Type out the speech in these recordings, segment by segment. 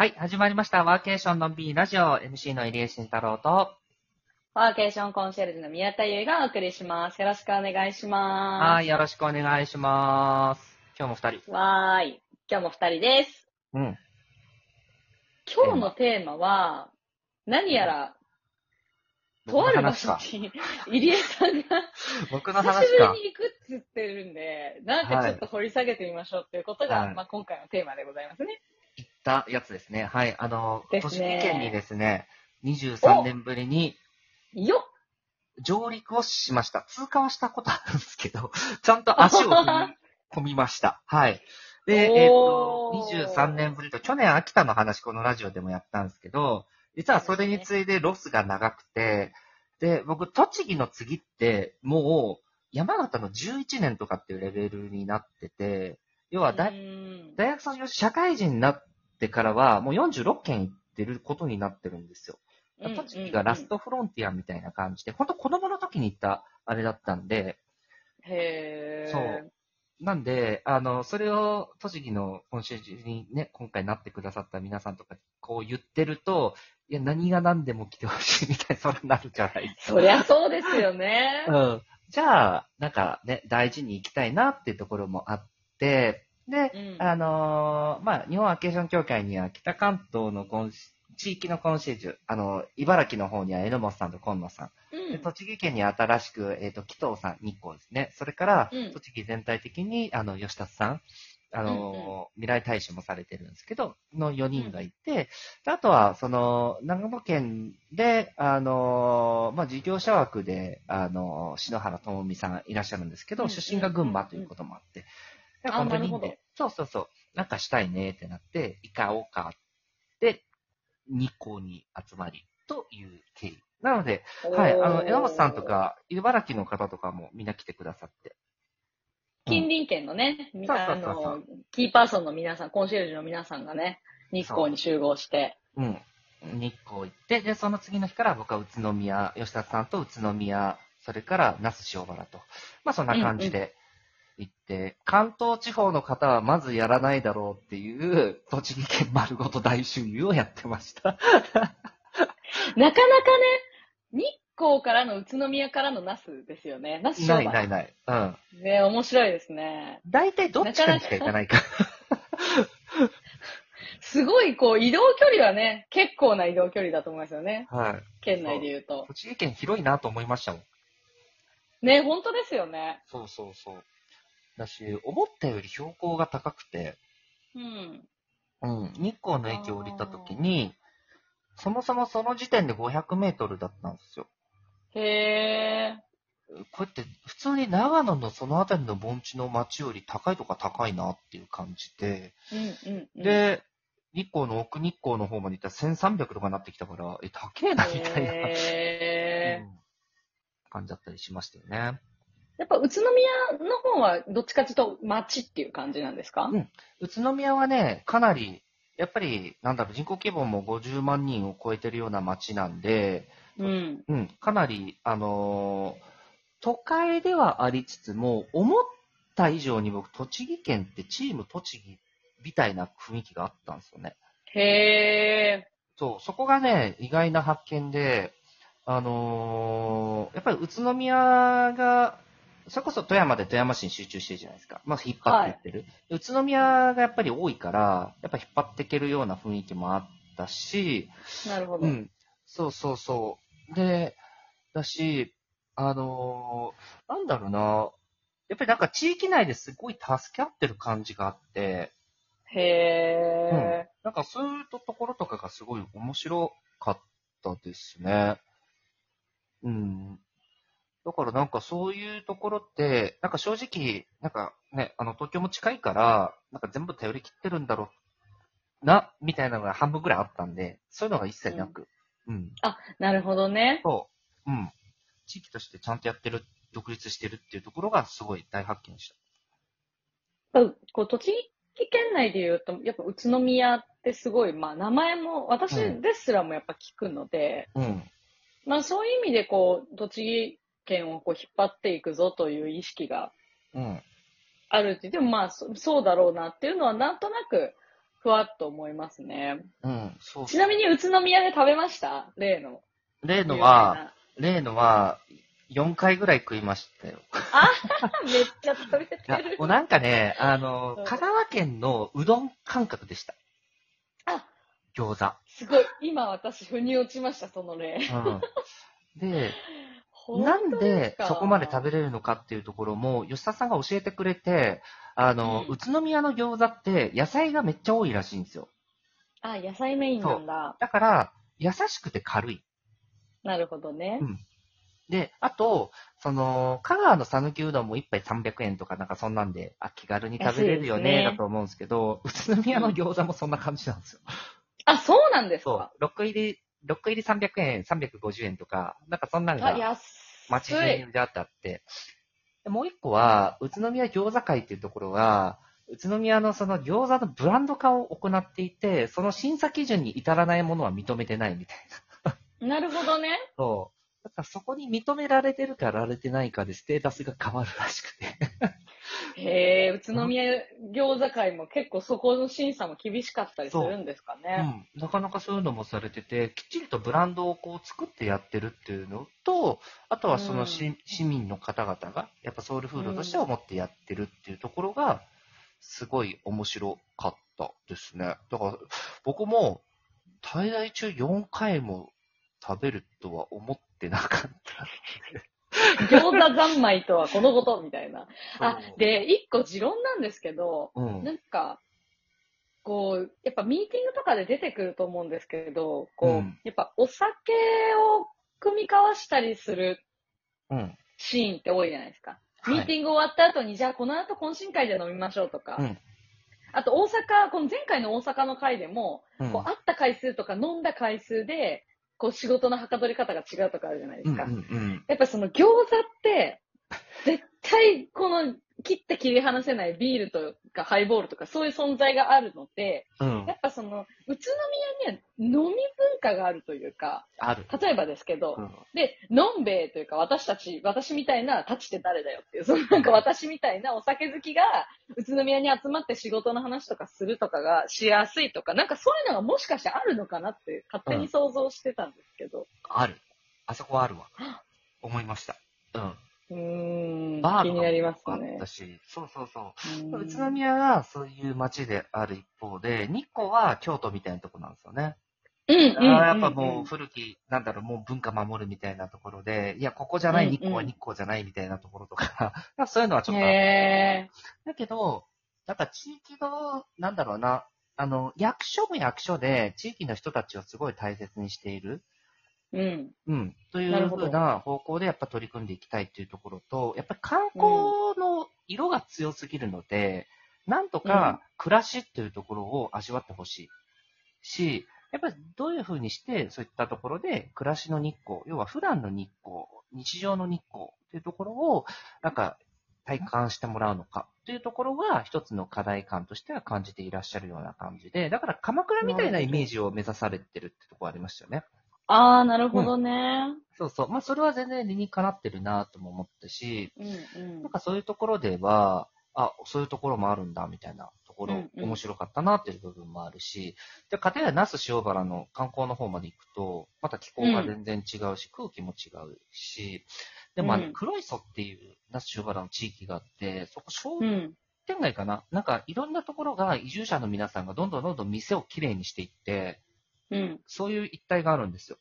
はい、始まりました。ワーケーションの B ラジオ、MC の入江慎太郎と、ワーケーションコンシェルジュの宮田優がお送りします。よろしくお願いします。はい、よろしくお願いします。今日も二人。わーい。今日も二人です。うん。今日のテーマは、何やら、とある場所に、入江さんが、僕の久話か。しぶりに行くっつってるんで、なんかちょっと掘り下げてみましょうっていうことが、はいまあ今回のテーマでございますね。たやつですね。はい、あの、栃木県にですね、23年ぶりによっ上陸をしました。通過はしたことあるんですけど、ちゃんと足を踏み込みました。はい。で、えっ、と、23年ぶりと、去年秋田の話このラジオでもやったんですけど、実はそれに次いでロスが長くて、で、僕、栃木の次って、もう、山形の11年とかっていうレベルになってて、要は大、うん大学卒業し社会人になってからは、もう46県行ってることになってるんですよ。栃木がラストフロンティアみたいな感じで、本当子供の時に行ったあれだったんで、へー。そう。なんで、あの、それを栃木の今週中にね、今回なってくださった皆さんとか、こう言ってると、いや、何が何でも来てほしいみたいな、それになるじゃないですか。そりゃそうですよね。うん。じゃあ、なんかね、大事に行きたいなっていうところもあって、で、うん。あのーまあ、日本アケーション協会には北関東のコンシ地域のコンシェルジュ、あの、茨城の方には榎本さんと今野さん、うん。で栃木県に新しく、えっ、と、紀藤さん、日光ですね。それから、うん。栃木全体的に、あの、吉田さん、あのーうんうん。未来大使もされてるんですけど、の4人がいて、であとは、その、長野県で、あのーまあ、事業者枠で、あのー篠原智美さんいらっしゃるんですけど、うん出身が群馬ということもあって、であこの4なるほど。人で、そうそうそう、なんかしたいねってなって、行かおうかって、日光に集まり、という経緯。なので、はい。あの、榎本さんと。か、茨城の方とかもみんな来てくださって。近隣県のね、うそうあの、キーパーソンの皆さん、コンシェルジュの皆さんがね、日光に集合して。うん。日光行って、で、その次の日から僕は宇都宮、吉田さんと宇都宮、それから那須塩原と。まあそんな感じで行って、関東地方の方はまずやらないだろうっていう、栃木県丸ごと大周遊をやってました。なかなかね、日光からの宇都宮からの那須ですよね。那須な。いないない。うん。ね、面白いですね。大体どっちかにしか行かないから。すごい、こう、移動距離はね、結構な移動距離だと思いますよね。はい。県内で言うと。栃木県広いなと思いましたもん。ね、本当ですよね。そうそうそう。だし、思ったより標高が高くて、うん。うん、日光の駅を降りた時に、そもそもその時点で500メートルだったんですよ。へこうやって、普通に長野のその辺りの盆地の町より高いとか高いなっていう感じで、ー。うんうん、うん。で、日光の奥日光の方まで行ったら1300とかなってきたから、え、高えな、みたいな。うん感じだったりしましたよね。やっぱ宇都宮の方はどっちかというと町っていう感じなんですか？うん。宇都宮はね、かなり、やっぱり、なんだろう、人口規模も50万人を超えてるような町なんで、うん。うん、かなり、あのー都会ではありつつも、思った以上に僕、栃木県ってチーム栃木みたいな雰囲気があったんですよね。へそう、そこがね、意外な発見で、あのーやっぱり宇都宮が、それこそ富山で富山市に集中してるじゃないですか。まあ、引っ張っていってる、宇都宮がやっぱり多いから、やっぱ引っ張っていけるような雰囲気もあったし、ー。なるほど。うん。そうそうそう。で、だし、あのーなんだろうな。やっぱりなんか地域内ですごい助け合ってる感じがあって、へなんかそういうところとかがすごい面白かったですね。うん。だからなんかそういうところって、なんか正直、なんかね、あの東京も近いから、なんか全部頼り切ってるんだろうな、みたいなのが半分ぐらいあったんで、そういうのが一切なく。うんー。あ、なるほどね。そう。うん。地域としてちゃんとやってる、独立してるっていうところがすごい大発見でしやっぱこう栃木県内で言うと、やっぱ宇都宮ってすごい、まあ名前も私ですらもやっぱ聞くので、た。うん。まあそういう意味でこう、栃木県をこう引っ張っていくぞという意識がうん。あるって、でもまあそそうだろうなっていうのはなんとなくふわっと思いますね。うん、そう。ちなみに宇都宮で食べました？例の。例のは、例のは、4回ぐらい食いましたよ。有名な、めっちゃ食べてる、もう。なんかね、あのうん、香川県のうどん感覚でした。あ、餃子。すごい。今私、腑に落ちました、その例。うん。で、本なん当でそこまで食べれるのかっていうところも、吉田さんが教えてくれて、あの、うん宇都宮の餃子って野菜がめっちゃ多いらしいんですよ。あ、野菜メインなんだ。だから、優しくて軽い。なるほどね。うんで、あと、その、香川の讃岐うどんも1杯300円とかなんかそんなんで、あ、気軽に食べれるよね、ねだと思うんですけど、宇都宮の餃子もそんな感じなんですよ。あ、そうなんですそかう。6入り、6入り300円、350円とか、なんかそんなんあ、が安街中い。にあってあって。でもう一個は、宇都宮餃子会っていうところが、宇都宮のその餃子のブランド化を行っていて、その審査基準に至らないものは認めてないみたいな。なるほどね。そう。だからそこに認められてるか、られてないかでステータスが変わるらしくて。へえ、宇都宮餃子会も結構そこの審査も厳しかったりするんですかうね。ん。なかなかそういうのもされてて、きちんとブランドをこう作ってやってるっていうのと、あとはそのし、市民の方々が、やっぱソウルフードとして思ってやってるっていうところが、すごい面白かったですね。だから、僕も、滞在中4回も食べるとは思ってなかった。餃子三昧とはこのことみたいな。あで、一個持論なんですけど、うん。なんか、こう、やっぱミーティングとかで出てくると思うんですけど、こう、うんやっぱお酒を組み交わしたりするうん。シーンって多いじゃないですか。はいミーティング終わった後に、じゃあこの後懇親会で飲みましょうとか、うんあと大阪、この前回の大阪の回でも、うん。こう会った回数とか飲んだ回数で、こう仕事のはかどり方が違うとかあるじゃないですか。うんうんうん。やっぱその餃子って、絶対この切って切り離せないビールとかハイボールとかそういう存在があるので、うんや。っぱその、宇都宮には飲み文化があるというか、ある。例えばですけど、うん。で、のんべえというか私たち、私みたいな、たちって誰だよっていう、そのなんか私みたいなお酒好きが、宇都宮に集まって仕事の話とかするとかがしやすいとか、なんかそういうのがもしかしてあるのかなって勝手に想像してたんですけど。ある。あそこはあるわ。思いました。うん。うーん、バー気になりますもあねった。し、そうそうそう。うん宇都宮はそういう街である一方で、日光は京都みたいなとこなんですよね。うんうんうんうんあーやっぱもう古き、なんだろう、もう文化守るみたいなところで、いや、ここじゃない、うんうん日光は日光じゃないみたいなところとか、まあそういうのはちょっとあっだけど、なんか地域の、なんだろうな、あの、役所も役所で地域の人たちをすごい大切にしている。ーうん。うん。というふうな方向でやっぱ取り組んでいきたいっていうところと、やっぱり観光の色が強すぎるので、なんとか暮らしっていうところを味わってほしいし、やっぱりどういうふうにしてそういったところで暮らしの日光、要は普段の日光、日常の日光っていうところを、なんか体感してもらうのかっていうところが一つの課題感としては感じていらっしゃるような感じで、だから鎌倉みたいなイメージを目指されてるってところありましたよね。ああ、なるほどね。そうそう。まあ、それは全然理にかなってるなとも思ったし、うんうんなんかそういうところでは、あ、そういうところもあるんだ、みたいなところ、うんうん面白かったなっていう部分もあるし、で、かたや那須塩原の観光の方まで行くと、また気候が全然違うし、空気も違うし、でもあの、うん黒磯っていう那須塩原の地域があって、そこ商うん。店街かな、なんかいろんなところが移住者の皆さんがどんどんどんどん店をきれいにしていって、うん。そういう一帯があるんですよ。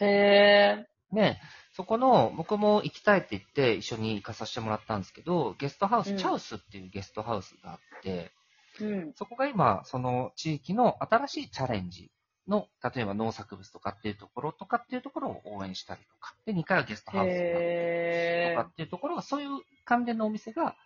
へえ。ね、そこの、僕も行きたいって言って一緒に行かさせてもらったんですけど、ゲストハウス、うんチャウスっていうゲストハウスがあって、うん。そこが今、その地域の新しいチャレンジの、例えば農作物とかっていうところとかっていうところを応援したりとか、で、2回はゲストハウスになってへえとか。っていうところが、そういう関連のお店が、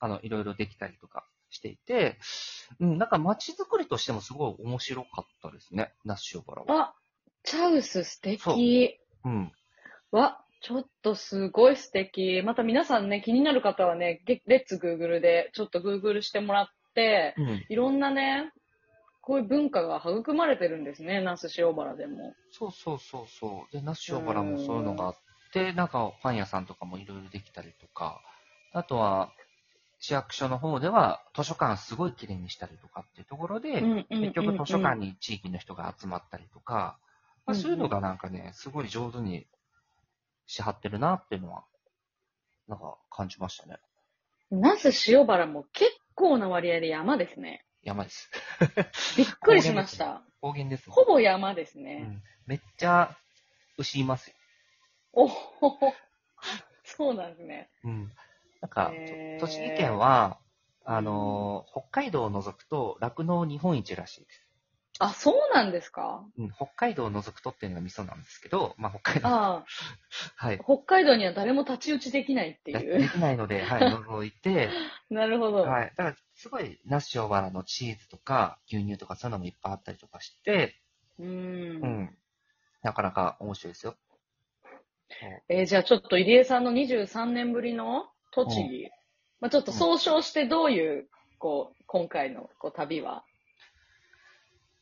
あの、いろいろできたりとかしていて、うん、なんか街づくりとしてもすごい面白かったですね、那須塩原は。あ、チャウス素そう敵。うん。わ、ちょっとすごい素敵。また皆さんね、気になる方はね、ゲレッツグーグルでちょっとグーグルしてもらって、うん。いろんなね、こういう文化が育まれてるんですね、那須塩原でも。そうそうそうそう。で、那須塩原もそういうのがあって、なんかパン屋さんとかもいろいろできたりとか、あとは、市役所の方では図書館すごい綺麗にしたりとかっていうところで、結局図書館に地域の人が集まったりとか、まあ、そういうのがなんかね、すごい上手にしはってるなっていうのは、なんか感じましたね。那須塩原も結構な割合で山ですね。山です。びっくりしました。高原ですね。ほぼ山ですうね。ん。めっちゃ牛いますよ。おほほ。そうなんですね。うん。なんか、栃木県は、あのー北海道を除くと酪農日本一らしいです。あ、そうなんですか？うん、北海道を除くとっていうのがミソなんですけど、まあ北海道、はい。北海道には誰も太刀打ちできないっていう。きないので、はい、除いて、なるほど。はい。だから、すごい、那須塩原のチーズとか、牛乳とかそういうのもいっぱいあったりとかして、う。うんん。なかなか面白いですよ。えーじゃあちょっと入江さんの23年ぶりの栃木、まあちょっと総称してどういう、こう、今回のこう旅は？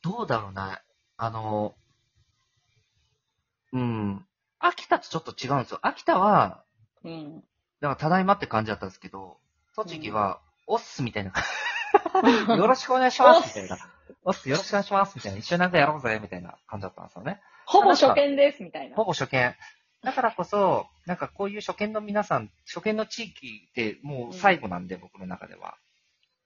どうだろうな。あの、うん。秋田とちょっと違うんですよ。秋田は、うん。だからただいまって感じだったんですけど、栃木は、おっすみたいな。よろしくお願いしますみたいな。おっす、よろしくお願いしますみたいな。一緒になんかやろうぜみたいな感じだったんですよね。ほぼ初見です、みたいなほ。ぼ初見。だからこそ、なんかこういう初見の皆さん、初見の地域ってもう最後なんで、僕の中では。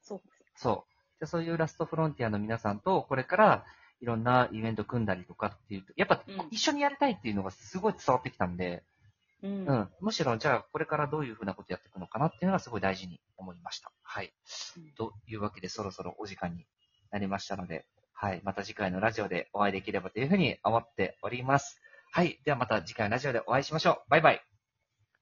そうです。そう。でそういうラストフロンティアの皆さんと、これからいろんなイベント組んだりとかっていうと、やっぱうん一緒にやりたいっていうのがすごい伝わってきたんで、うん。うん。むしろ、じゃあこれからどういうふうなことやっていくのかなっていうのがすごい大事に思いました。はい。うんというわけで、そろそろお時間になりましたので、はい。また次回のラジオでお会いできればというふうに思っております。はい。ではまた次回のラジオでお会いしましょう。バイバイ。